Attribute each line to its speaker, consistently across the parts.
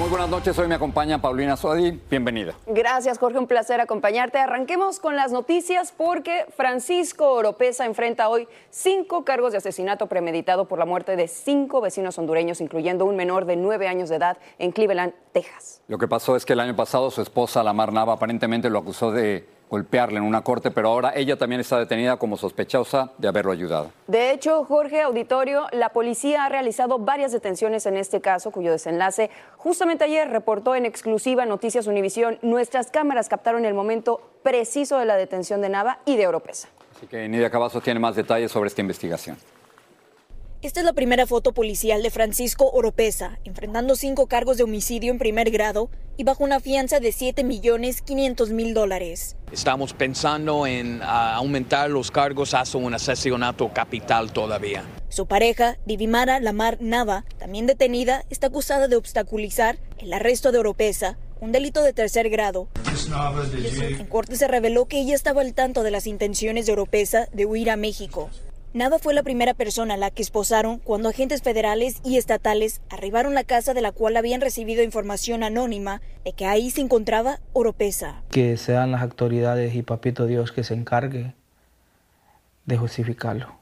Speaker 1: Muy buenas noches. Hoy me acompaña Paulina Suadi. Bienvenida.
Speaker 2: Gracias, Jorge. Un placer acompañarte. Arranquemos con las noticias porque Francisco Oropesa enfrenta hoy cinco cargos de asesinato premeditado por la muerte de cinco vecinos hondureños, incluyendo un menor de nueve años de edad en Cleveland, Texas.
Speaker 1: Lo que pasó es que el año pasado su esposa, Lamar Nava, aparentemente lo acusó de golpearle en una corte, pero ahora ella también está detenida como sospechosa de haberlo ayudado.
Speaker 2: De hecho, Jorge Auditorio, la policía ha realizado varias detenciones en este caso, cuyo desenlace justamente ayer reportó en exclusiva Noticias Univisión. Nuestras cámaras captaron el momento preciso de la detención de Nava y de Oropesa.
Speaker 1: Así que Nidia Cavazos tiene más detalles sobre esta investigación.
Speaker 3: Esta es la primera foto policial de Francisco Oropesa, enfrentando cinco cargos de homicidio en primer grado y bajo una fianza de 7 millones 500 mil dólares.
Speaker 4: Estamos pensando en ah, aumentar los cargos hasta un asesinato capital todavía.
Speaker 3: Su pareja, Divimara Lamar Nava, también detenida, está acusada de obstaculizar el arresto de Oropesa, un delito de tercer grado. En corte se reveló que ella estaba al tanto de las intenciones de Oropesa de huir a México. Nava fue la primera persona a la que esposaron cuando agentes federales y estatales arribaron a la casa de la cual habían recibido información anónima de que ahí se encontraba Oropesa.
Speaker 5: Que sean las autoridades y Papito Dios que se encargue de justificarlo.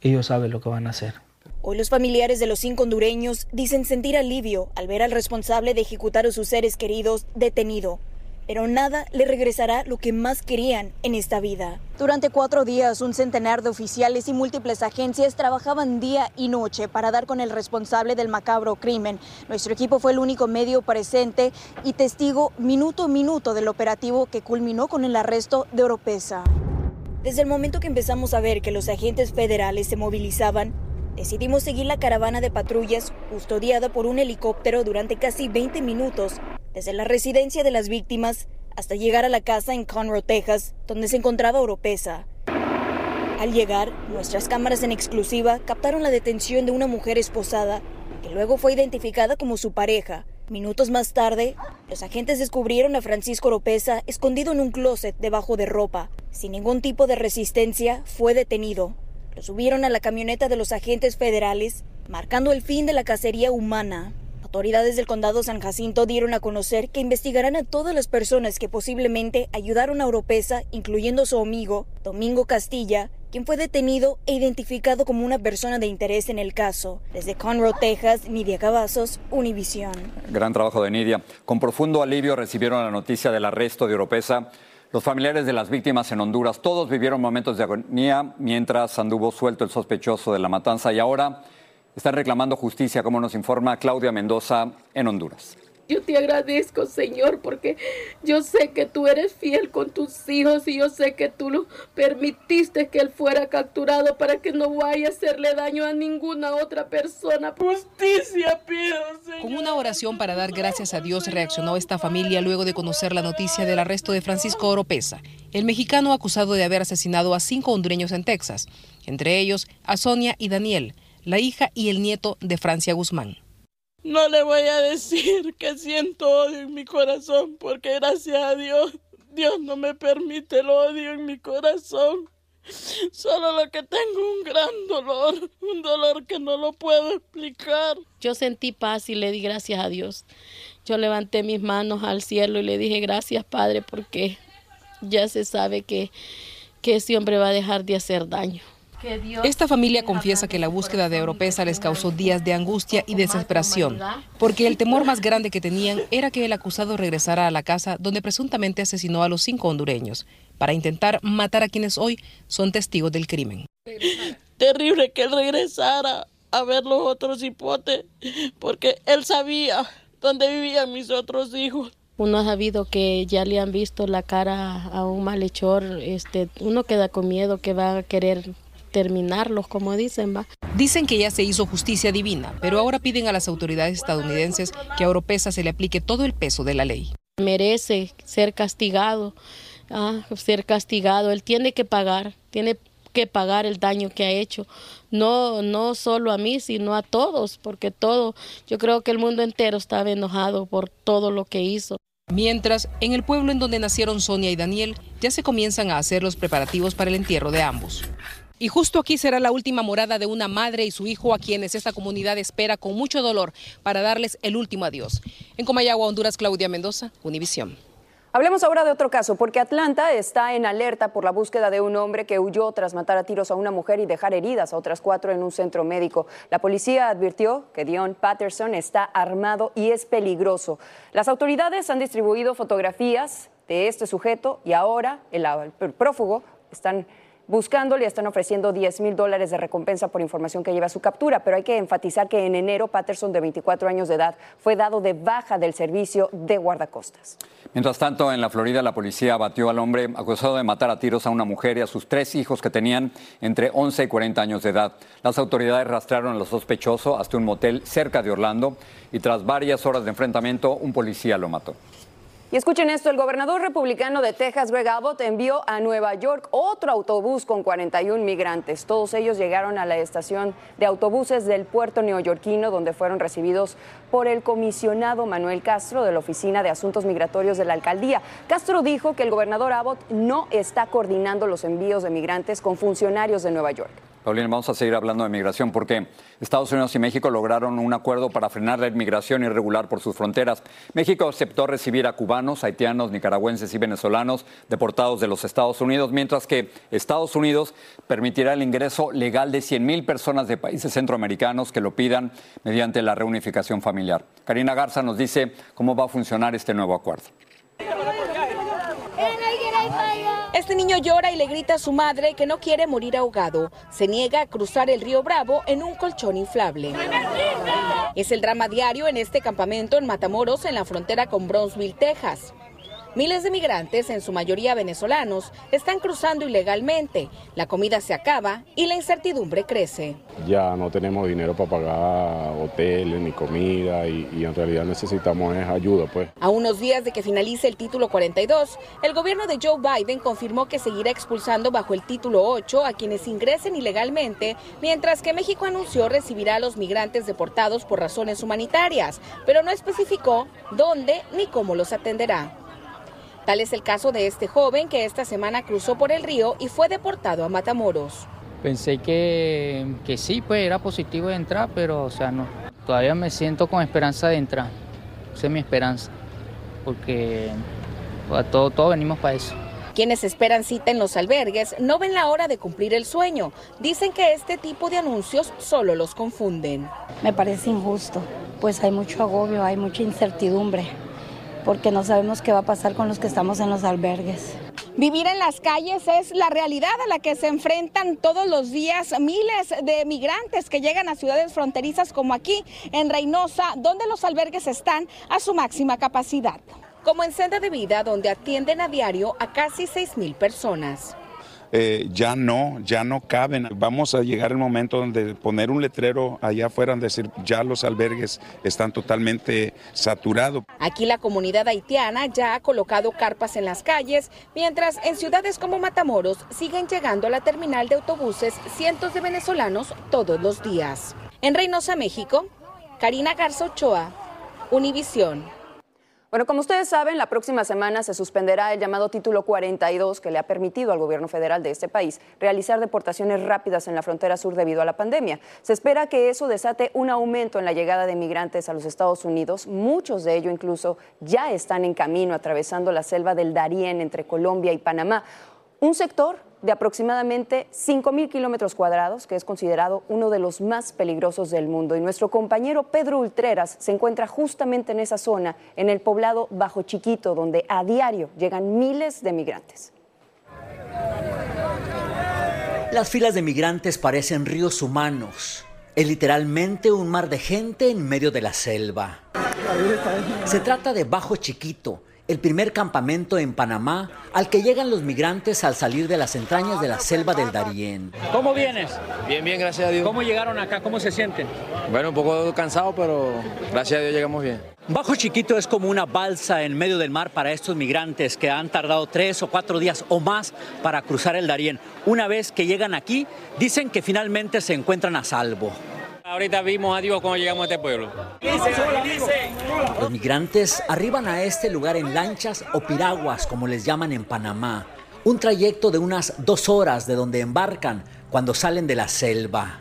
Speaker 5: Ellos saben lo que van a hacer.
Speaker 3: Hoy los familiares de los cinco hondureños dicen sentir alivio al ver al responsable de ejecutar a sus seres queridos detenido pero nada le regresará lo que más querían en esta vida. Durante cuatro días, un centenar de oficiales y múltiples agencias trabajaban día y noche para dar con el responsable del macabro crimen. Nuestro equipo fue el único medio presente y testigo minuto a minuto del operativo que culminó con el arresto de Oropesa. Desde el momento que empezamos a ver que los agentes federales se movilizaban, decidimos seguir la caravana de patrullas custodiada por un helicóptero durante casi 20 minutos desde la residencia de las víctimas hasta llegar a la casa en Conroe, Texas, donde se encontraba Oropesa. Al llegar, nuestras cámaras en exclusiva captaron la detención de una mujer esposada, que luego fue identificada como su pareja. Minutos más tarde, los agentes descubrieron a Francisco Oropesa escondido en un closet debajo de ropa. Sin ningún tipo de resistencia, fue detenido. Lo subieron a la camioneta de los agentes federales, marcando el fin de la cacería humana. Autoridades del condado San Jacinto dieron a conocer que investigarán a todas las personas que posiblemente ayudaron a Oropesa, incluyendo su amigo, Domingo Castilla, quien fue detenido e identificado como una persona de interés en el caso. Desde Conroe, Texas, Nidia Cavazos, Univisión.
Speaker 1: Gran trabajo de Nidia. Con profundo alivio recibieron la noticia del arresto de Oropesa. Los familiares de las víctimas en Honduras, todos vivieron momentos de agonía mientras anduvo suelto el sospechoso de la matanza y ahora están reclamando justicia, como nos informa Claudia Mendoza en Honduras.
Speaker 6: Yo te agradezco, Señor, porque yo sé que tú eres fiel con tus hijos y yo sé que tú lo permitiste que él fuera capturado para que no vaya a hacerle daño a ninguna otra persona. Justicia pido, Señor.
Speaker 7: Con una oración para dar gracias a Dios reaccionó esta familia luego de conocer la noticia del arresto de Francisco Oropesa, el mexicano acusado de haber asesinado a cinco hondureños en Texas, entre ellos a Sonia y Daniel la hija y el nieto de Francia Guzmán.
Speaker 6: No le voy a decir que siento odio en mi corazón, porque gracias a Dios, Dios no me permite el odio en mi corazón. Solo lo que tengo un gran dolor, un dolor que no lo puedo explicar.
Speaker 8: Yo sentí paz y le di gracias a Dios. Yo levanté mis manos al cielo y le dije gracias Padre porque ya se sabe que, que ese hombre va a dejar de hacer daño.
Speaker 7: Esta familia confiesa que la búsqueda de Europeza les causó días de angustia y desesperación, porque el temor más grande que tenían era que el acusado regresara a la casa donde presuntamente asesinó a los cinco hondureños, para intentar matar a quienes hoy son testigos del crimen.
Speaker 6: Terrible que él regresara a ver los otros hipotes, porque él sabía donde vivían mis otros hijos.
Speaker 8: Uno ha sabido que ya le han visto la cara a un malhechor, este, uno queda con miedo que va a querer terminarlos, como dicen, va.
Speaker 7: Dicen que ya se hizo justicia divina, pero ahora piden a las autoridades estadounidenses que a Oropesa se le aplique todo el peso de la ley.
Speaker 8: Merece ser castigado, ah, ser castigado. Él tiene que pagar, tiene que pagar el daño que ha hecho. No, no solo a mí, sino a todos, porque todo, yo creo que el mundo entero estaba enojado por todo lo que hizo.
Speaker 7: Mientras, en el pueblo en donde nacieron Sonia y Daniel, ya se comienzan a hacer los preparativos para el entierro de ambos. Y justo aquí será la última morada de una madre y su hijo a quienes esta comunidad espera con mucho dolor para darles el último adiós. En Comayagua, Honduras, Claudia Mendoza, Univisión.
Speaker 2: Hablemos ahora de otro caso, porque Atlanta está en alerta por la búsqueda de un hombre que huyó tras matar a tiros a una mujer y dejar heridas a otras cuatro en un centro médico. La policía advirtió que Dion Patterson está armado y es peligroso. Las autoridades han distribuido fotografías de este sujeto y ahora el, prófugo están buscándole, están ofreciendo 10 mil dólares de recompensa por información que lleva a su captura, pero hay que enfatizar que en enero Patterson, de 24 años de edad, fue dado de baja del servicio de guardacostas.
Speaker 1: Mientras tanto, en la Florida, la policía abatió al hombre acusado de matar a tiros a una mujer y a sus tres hijos que tenían entre 11 y 40 años de edad. Las autoridades rastrearon al sospechoso hasta un motel cerca de Orlando y tras varias horas de enfrentamiento, un policía lo mató.
Speaker 2: Y escuchen esto, el gobernador republicano de Texas, Greg Abbott, envió a Nueva York otro autobús con 41 migrantes. Todos ellos llegaron a la estación de autobuses del puerto neoyorquino, donde fueron recibidos por el comisionado Manuel Castro de la Oficina de Asuntos Migratorios de la Alcaldía. Castro dijo que el gobernador Abbott no está coordinando los envíos de migrantes con funcionarios de Nueva York.
Speaker 1: Paulina, vamos a seguir hablando de migración porque Estados Unidos y México lograron un acuerdo para frenar la inmigración irregular por sus fronteras. México aceptó recibir a cubanos, haitianos, nicaragüenses y venezolanos deportados de los Estados Unidos, mientras que Estados Unidos permitirá el ingreso legal de 100.000 personas de países centroamericanos que lo pidan mediante la reunificación familiar. Karina Garza nos dice cómo va a funcionar este nuevo acuerdo.
Speaker 9: Este niño llora y le grita a su madre que no quiere morir ahogado. Se niega a cruzar el río Bravo en un colchón inflable. Es el drama diario en este campamento en Matamoros, en la frontera con Brownsville, Texas. Miles de migrantes, en su mayoría venezolanos, están cruzando ilegalmente. La comida se acaba y la incertidumbre crece.
Speaker 10: Ya no tenemos dinero para pagar hoteles ni comida y, en realidad necesitamos ayuda. Pues.
Speaker 9: A unos días de que finalice el título 42, el gobierno de Joe Biden confirmó que seguirá expulsando bajo el título 8 a quienes ingresen ilegalmente, mientras que México anunció recibirá a los migrantes deportados por razones humanitarias, pero no especificó dónde ni cómo los atenderá. Tal es el caso de este joven que esta semana cruzó por el río y fue deportado a Matamoros.
Speaker 11: Pensé que, que sí, pues era positivo de entrar, pero o sea, no. Todavía me siento con esperanza de entrar. Esa es mi esperanza, porque pues, todos todo venimos para eso.
Speaker 9: Quienes esperan cita en los albergues no ven la hora de cumplir el sueño. Dicen que este tipo de anuncios solo los confunden.
Speaker 12: Me parece injusto, pues hay mucho agobio, hay mucha incertidumbre porque no sabemos qué va a pasar con los que estamos en los albergues.
Speaker 9: Vivir en las calles es la realidad a la que se enfrentan todos los días miles de migrantes que llegan a ciudades fronterizas como aquí en Reynosa, donde los albergues están a su máxima capacidad. Como en Senda de Vida, donde atienden a diario a casi 6 mil personas.
Speaker 13: Eh, ya no, ya no caben. Vamos a llegar el momento donde poner un letrero allá afuera, decir ya los albergues están totalmente saturados.
Speaker 9: Aquí la comunidad haitiana ya ha colocado carpas en las calles, mientras en ciudades como Matamoros siguen llegando a la terminal de autobuses cientos de venezolanos todos los días. En Reynosa, México, Karina Garza Ochoa, Univisión.
Speaker 2: Bueno, como ustedes saben, la próxima semana se suspenderá el llamado Título 42 que le ha permitido al gobierno federal de este país realizar deportaciones rápidas en la frontera sur debido a la pandemia. Se espera que eso desate un aumento en la llegada de migrantes a los Estados Unidos. Muchos de ellos incluso ya están en camino atravesando la selva del Darién entre Colombia y Panamá. Un sector de aproximadamente 5.000 kilómetros cuadrados, que es considerado uno de los más peligrosos del mundo. Y nuestro compañero Pedro Ultreras se encuentra justamente en esa zona, en el poblado Bajo Chiquito, donde a diario llegan miles de migrantes.
Speaker 14: Las filas de migrantes parecen ríos humanos. Es literalmente un mar de gente en medio de la selva. Se trata de Bajo Chiquito, el primer campamento en Panamá al que llegan los migrantes al salir de las entrañas de la selva del Darién.
Speaker 15: ¿Cómo vienes?
Speaker 16: Bien, bien, gracias a Dios.
Speaker 15: ¿Cómo llegaron acá? ¿Cómo se sienten?
Speaker 16: Bueno, un poco cansado, pero gracias a Dios llegamos bien.
Speaker 14: Bajo Chiquito es como una balsa en medio del mar para estos migrantes que han tardado tres o cuatro días o más para cruzar el Darién. Una vez que llegan aquí, dicen que finalmente se encuentran a salvo.
Speaker 16: Ahorita vimos a Dios cuando llegamos a este pueblo.
Speaker 14: Los migrantes arriban a este lugar en lanchas o piraguas, como les llaman en Panamá. Un trayecto de unas dos horas de donde embarcan cuando salen de la selva.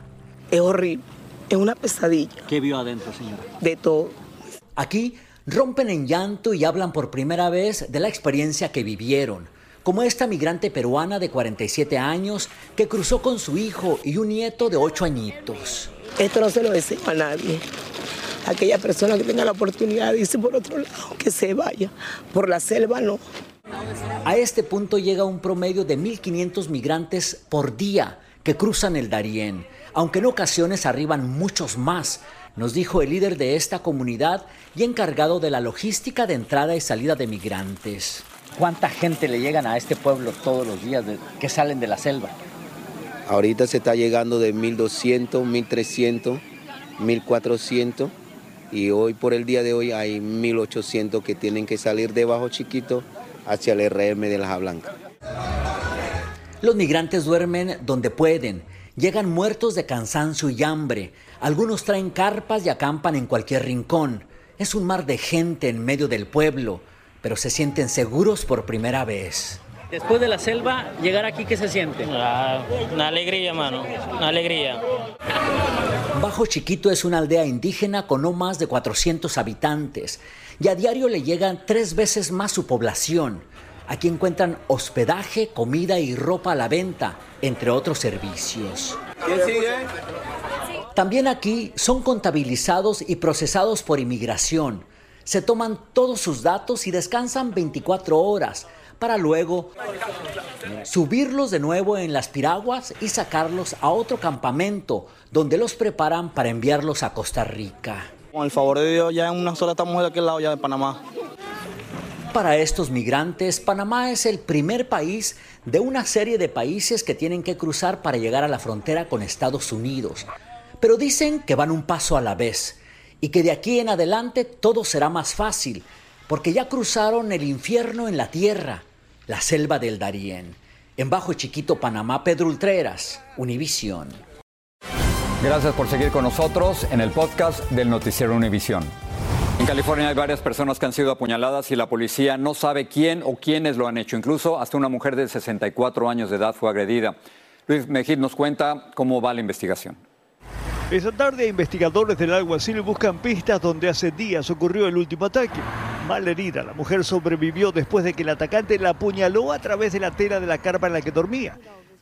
Speaker 17: Es horrible, es una pesadilla.
Speaker 14: ¿Qué vio adentro, señora?
Speaker 17: De todo.
Speaker 14: Aquí rompen en llanto y hablan por primera vez de la experiencia que vivieron, como esta migrante peruana de 47 años que cruzó con su hijo y un nieto de 8 añitos.
Speaker 17: Esto no se lo deseo a nadie. Aquella persona que tenga la oportunidad de irse por otro lado, que se vaya. Por la selva no.
Speaker 14: A este punto llega un promedio de 1.500 migrantes por día que cruzan el Darién, aunque en ocasiones arriban muchos más, nos dijo el líder de esta comunidad y encargado de la logística de entrada y salida de migrantes. ¿Cuánta gente le llegan a este pueblo todos los días que salen de la selva?
Speaker 18: Ahorita se está llegando de 1200, 1300, 1400 y hoy por el día de hoy hay 1800 que tienen que salir de Bajo Chiquito hacia el RM de Laja Blanca.
Speaker 14: Los migrantes duermen donde pueden, llegan muertos de cansancio y hambre, algunos traen carpas y acampan en cualquier rincón. Es un mar de gente en medio del pueblo, pero se sienten seguros por primera vez.
Speaker 15: Después de la selva, llegar aquí, ¿qué se siente?
Speaker 19: Ah, una alegría, mano, una alegría.
Speaker 14: Bajo Chiquito es una aldea indígena con no más de 400 habitantes y a diario le llegan tres veces más su población. Aquí encuentran hospedaje, comida y ropa a la venta, entre otros servicios.
Speaker 18: ¿Quién sigue?
Speaker 14: También aquí son contabilizados y procesados por inmigración. Se toman todos sus datos y descansan 24 horas para luego subirlos de nuevo en las piraguas y sacarlos a otro campamento donde los preparan para enviarlos a Costa Rica.
Speaker 20: Con el favor de Dios, ya en una sola estamos de aquel lado ya de Panamá.
Speaker 14: Para estos migrantes, Panamá es el primer país de una serie de países que tienen que cruzar para llegar a la frontera con Estados Unidos. Pero dicen que van un paso a la vez y que de aquí en adelante todo será más fácil, porque ya cruzaron el infierno en la tierra la selva del Darién. En Bajo Chiquito, Panamá, Pedro Ultreras, Univisión.
Speaker 1: Gracias por seguir con nosotros en el podcast del Noticiero Univisión. En California hay varias personas que han sido apuñaladas y la policía no sabe quién o quiénes lo han hecho. Incluso hasta una mujer de 64 años de edad fue agredida. Luis Mejid nos cuenta cómo va la investigación.
Speaker 21: Esa tarde, investigadores del alguacil buscan pistas donde hace días ocurrió el último ataque. Mal herida, la mujer sobrevivió después de que el atacante la apuñaló a través de la tela de la carpa en la que dormía.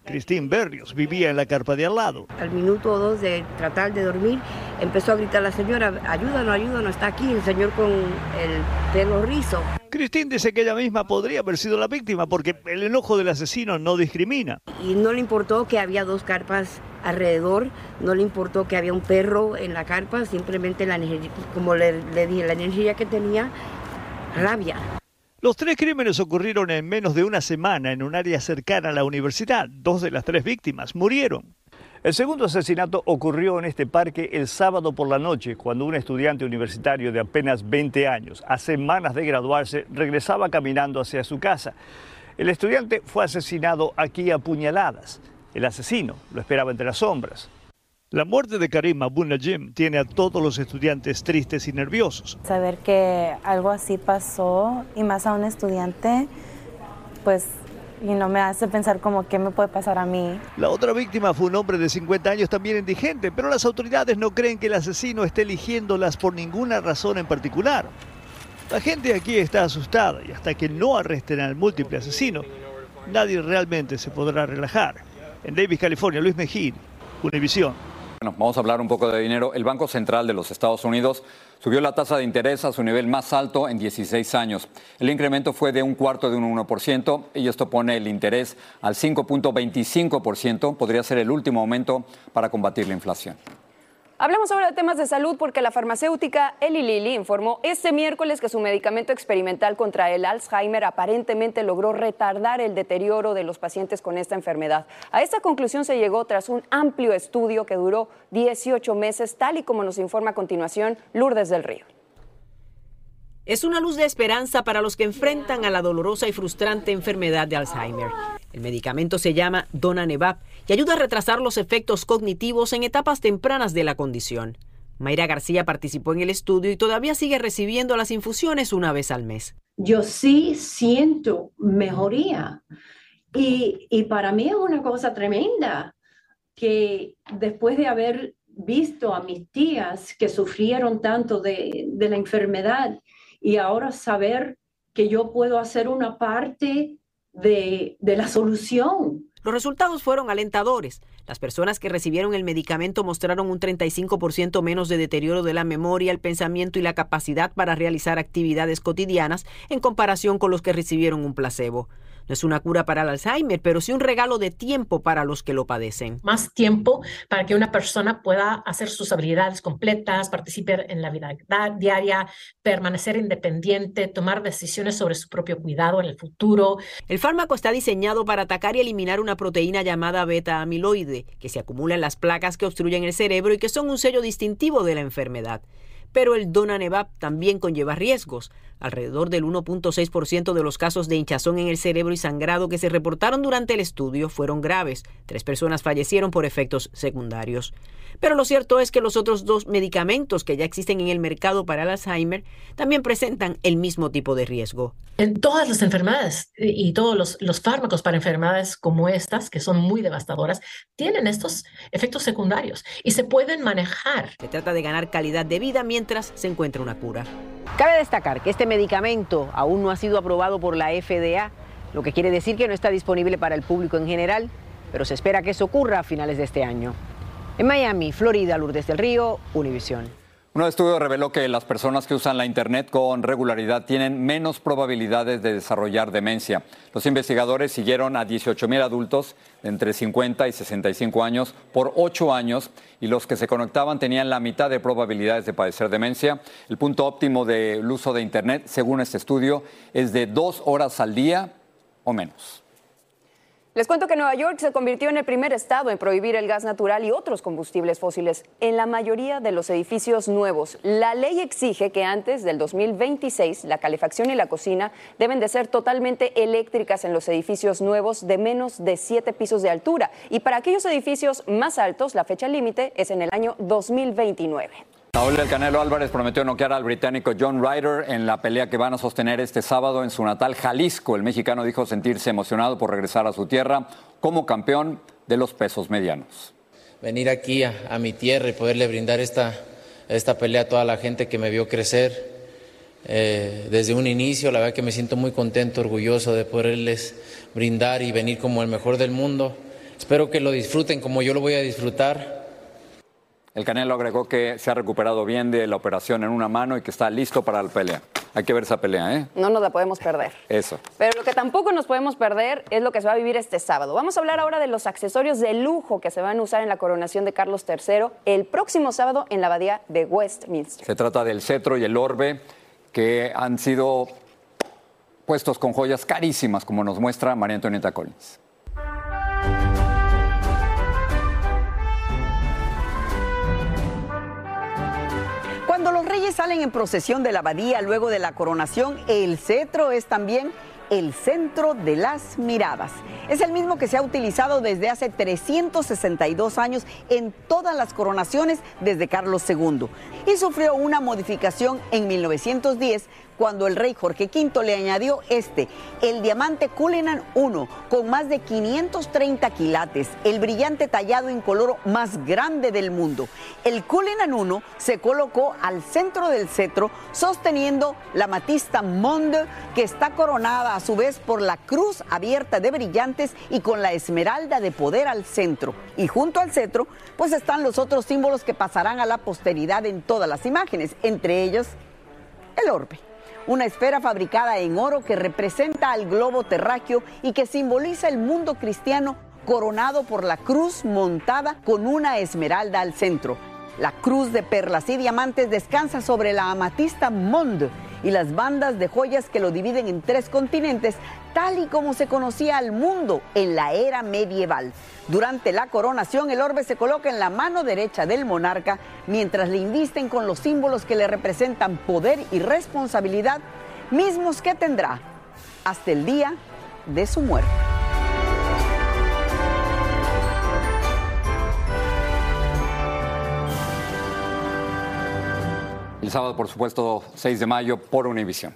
Speaker 21: Christine Berrios vivía en la carpa de al lado.
Speaker 22: Al minuto o dos de tratar de dormir, empezó a gritar la señora, ayúdanos, ayúdanos, está aquí el señor con el pelo rizo.
Speaker 21: Christine dice que ella misma podría haber sido la víctima porque el enojo del asesino no discrimina.
Speaker 22: Y no le importó que había dos carpas alrededor, no le importó que había un perro en la carpa, simplemente la energía, como le, le dije, la energía que tenía, rabia.
Speaker 21: Los tres crímenes ocurrieron en menos de una semana en un área cercana a la universidad. Dos de las tres víctimas murieron. El segundo asesinato ocurrió en este parque el sábado por la noche, cuando un estudiante universitario de apenas 20 años, a semanas de graduarse, regresaba caminando hacia su casa. El estudiante fue asesinado aquí a puñaladas. El asesino lo esperaba entre las sombras. La muerte de Karim Abu Najim tiene a todos los estudiantes tristes y nerviosos.
Speaker 23: Saber que algo así pasó y más a un estudiante, pues y no me hace pensar como qué me puede pasar a mí.
Speaker 21: La otra víctima fue un hombre de 50 años también indigente, pero las autoridades no creen que el asesino esté eligiéndolas por ninguna razón en particular. La gente aquí está asustada y hasta que no arresten al múltiple asesino, nadie realmente se podrá relajar. En Davis, California, Luis Mejid, Univisión.
Speaker 1: Bueno, vamos a hablar un poco de dinero. El Banco Central de los Estados Unidos subió la tasa de interés a su nivel más alto en 16 años. El incremento fue de un cuarto de un 1% y esto pone el interés al 5.25%. Podría ser el último aumento para combatir la inflación.
Speaker 2: Hablamos ahora de temas de salud porque la farmacéutica Eli Lilly informó este miércoles que su medicamento experimental contra el Alzheimer aparentemente logró retardar el deterioro de los pacientes con esta enfermedad. A esta conclusión se llegó tras un amplio estudio que duró 18 meses, tal y como nos informa a continuación Lourdes del Río.
Speaker 24: Es una luz de esperanza para los que enfrentan a la dolorosa y frustrante enfermedad de Alzheimer. El medicamento se llama Donanevap y ayuda a retrasar los efectos cognitivos en etapas tempranas de la condición. Mayra García participó en el estudio y todavía sigue recibiendo las infusiones una vez al mes.
Speaker 25: Yo sí siento mejoría y, y para mí es una cosa tremenda que después de haber visto a mis tías que sufrieron tanto de, de la enfermedad y ahora saber que yo puedo hacer una parte de, de la solución.
Speaker 24: Los resultados fueron alentadores. Las personas que recibieron el medicamento mostraron un 35% menos de deterioro de la memoria, el pensamiento y la capacidad para realizar actividades cotidianas en comparación con los que recibieron un placebo. No es una cura para el Alzheimer, pero sí un regalo de tiempo para los que lo padecen.
Speaker 26: Más tiempo para que una persona pueda hacer sus habilidades completas, participar en la vida diaria, permanecer independiente, tomar decisiones sobre su propio cuidado en el futuro.
Speaker 24: El fármaco está diseñado para atacar y eliminar una proteína llamada beta amiloide, que se acumula en las placas que obstruyen el cerebro y que son un sello distintivo de la enfermedad. Pero el Donanevap también conlleva riesgos. Alrededor del 1.6% de los casos de hinchazón en el cerebro y sangrado que se reportaron durante el estudio fueron graves. Tres personas fallecieron por efectos secundarios. Pero lo cierto es que los otros dos medicamentos que ya existen en el mercado para el Alzheimer también presentan el mismo tipo de riesgo.
Speaker 26: En todas las enfermedades y todos los, los fármacos para enfermedades como estas, que son muy devastadoras, tienen estos efectos secundarios y se pueden manejar.
Speaker 24: Se trata de ganar calidad de vida mientras se encuentra una cura. Cabe destacar que este medicamento aún no ha sido aprobado por la FDA, lo que quiere decir que no está disponible para el público en general, pero se espera que eso ocurra a finales de este año. En Miami, Florida, Lourdes del Río, Univisión.
Speaker 1: Un estudio reveló que las personas que usan la Internet con regularidad tienen menos probabilidades de desarrollar demencia. Los investigadores siguieron a 18 mil adultos de entre 50 y 65 años por 8 años y los que se conectaban tenían la mitad de probabilidades de padecer demencia. El punto óptimo del uso de Internet, según este estudio, es de dos horas al día o menos.
Speaker 2: Les cuento que Nueva York se convirtió en el primer estado en prohibir el gas natural y otros combustibles fósiles en la mayoría de los edificios nuevos. La ley exige que antes del 2026 la calefacción y la cocina deben de ser totalmente eléctricas en los edificios nuevos de menos de siete pisos de altura. Y para aquellos edificios más altos, la fecha límite es en el año 2029.
Speaker 1: Saúl del Canelo Álvarez prometió noquear al británico John Ryder en la pelea que van a sostener este sábado en su natal Jalisco. El mexicano dijo sentirse emocionado por regresar a su tierra como campeón de los pesos medianos.
Speaker 27: Venir aquí a, a mi tierra y poderle brindar esta, esta pelea a toda la gente que me vio crecer eh, desde un inicio, la verdad que me siento muy contento, orgulloso de poderles brindar y venir como el mejor del mundo. Espero que lo disfruten como yo lo voy a disfrutar.
Speaker 1: El Canelo agregó que se ha recuperado bien de la operación en una mano y que está listo para la pelea. Hay que ver esa pelea, ¿eh?
Speaker 2: No nos la podemos perder.
Speaker 1: Eso.
Speaker 2: Pero lo que tampoco nos podemos perder es lo que se va a vivir este sábado. Vamos a hablar ahora de los accesorios de lujo que se van a usar en la coronación de Carlos III el próximo sábado en la abadía de Westminster.
Speaker 1: Se trata del cetro y el orbe que han sido puestos con joyas carísimas, como nos muestra María Antonieta Collins.
Speaker 28: Salen en procesión de la abadía luego de la coronación, el cetro es también el centro de las miradas. Es el mismo que se ha utilizado desde hace 362 años en todas las coronaciones desde Carlos II y sufrió una modificación en 1910 cuando el rey Jorge V le añadió este, el diamante Cullinan I, con más de 530 quilates, el brillante tallado en color más grande del mundo. El Cullinan I se colocó al centro del cetro, sosteniendo la matista Monde, que está coronada a su vez por la cruz abierta de brillantes y con la esmeralda de poder al centro. Y junto al cetro, pues están los otros símbolos que pasarán a la posteridad en todas las imágenes, entre ellos el orbe una esfera fabricada en oro que representa al globo terráqueo y que simboliza el mundo cristiano coronado por la cruz montada con una esmeralda al centro. La cruz de perlas y diamantes descansa sobre la amatista Monde y las bandas de joyas que lo dividen en tres continentes, tal y como se conocía al mundo en la era medieval. Durante la coronación, el orbe se coloca en la mano derecha del monarca, mientras le invisten con los símbolos que le representan poder y responsabilidad, mismos que tendrá hasta el día de su muerte.
Speaker 1: El sábado, por supuesto, 6 de mayo, por Univisión.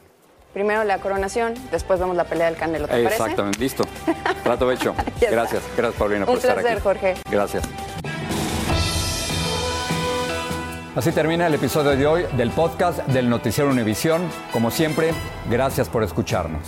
Speaker 2: Primero la coronación, después vemos la pelea del Canelo, ¿te parece?
Speaker 1: Exactamente, listo. Trato hecho. Gracias, gracias Paulina por
Speaker 2: Un
Speaker 1: estar
Speaker 2: placer,
Speaker 1: aquí.
Speaker 2: Jorge.
Speaker 1: Gracias. Así termina el episodio de hoy del podcast del Noticiero Univisión. Como siempre, gracias por escucharnos.